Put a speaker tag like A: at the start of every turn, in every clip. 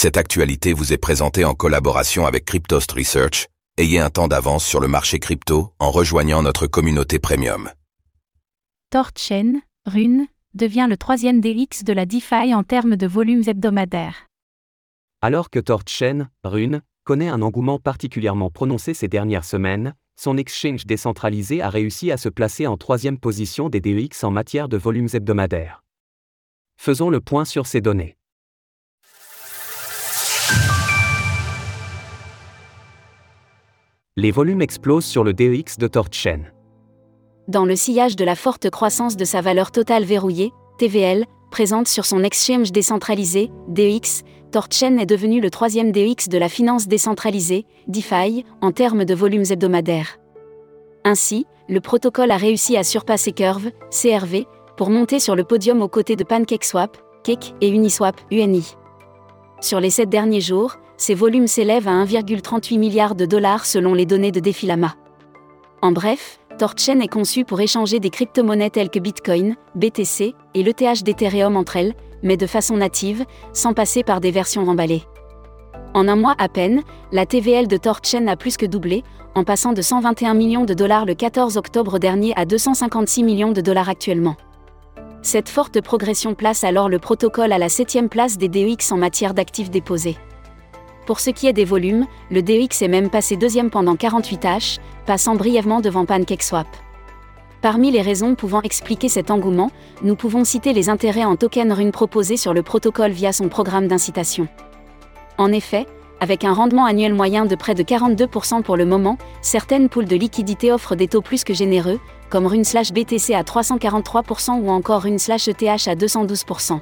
A: Cette actualité vous est présentée en collaboration avec Cryptost Research. Ayez un temps d'avance sur le marché crypto en rejoignant notre communauté premium.
B: TorChain, Rune, devient le troisième DX de la DeFi en termes de volumes hebdomadaires.
C: Alors que TorChain, Rune, connaît un engouement particulièrement prononcé ces dernières semaines, son exchange décentralisé a réussi à se placer en troisième position des DEX en matière de volumes hebdomadaires. Faisons le point sur ces données. Les volumes explosent sur le DEX de TorChain.
D: Dans le sillage de la forte croissance de sa valeur totale verrouillée, TVL, présente sur son exchange décentralisé, DEX, TorChain est devenu le troisième DEX de la finance décentralisée, DeFi, en termes de volumes hebdomadaires. Ainsi, le protocole a réussi à surpasser Curve, CRV, pour monter sur le podium aux côtés de PancakeSwap, Cake et Uniswap, UNI. Sur les sept derniers jours, ces volumes s'élèvent à 1,38 milliard de dollars selon les données de Defilama. En bref, TorChain est conçu pour échanger des crypto-monnaies telles que Bitcoin, BTC et l'ETH d'Ethereum entre elles, mais de façon native, sans passer par des versions remballées. En un mois à peine, la TVL de TorChain a plus que doublé, en passant de 121 millions de dollars le 14 octobre dernier à 256 millions de dollars actuellement. Cette forte progression place alors le protocole à la septième place des DEX en matière d'actifs déposés. Pour ce qui est des volumes, le DEX est même passé deuxième pendant 48 H, passant brièvement devant PancakeSwap. Parmi les raisons pouvant expliquer cet engouement, nous pouvons citer les intérêts en token Rune proposés sur le protocole via son programme d'incitation. En effet, avec un rendement annuel moyen de près de 42% pour le moment, certaines poules de liquidités offrent des taux plus que généreux, comme Rune slash BTC à 343% ou encore Rune slash ETH à 212%.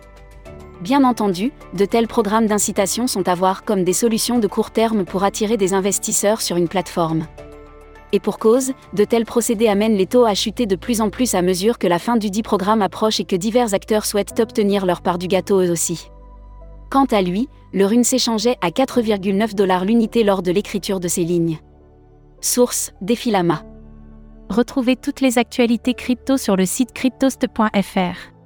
D: Bien entendu, de tels programmes d'incitation sont à voir comme des solutions de court terme pour attirer des investisseurs sur une plateforme. Et pour cause, de tels procédés amènent les taux à chuter de plus en plus à mesure que la fin du dit programme approche et que divers acteurs souhaitent obtenir leur part du gâteau eux aussi. Quant à lui, le rune s'échangeait à 4,9 dollars l'unité lors de l'écriture de ces lignes. Source Defilama.
B: Retrouvez toutes les actualités crypto sur le site cryptost.fr.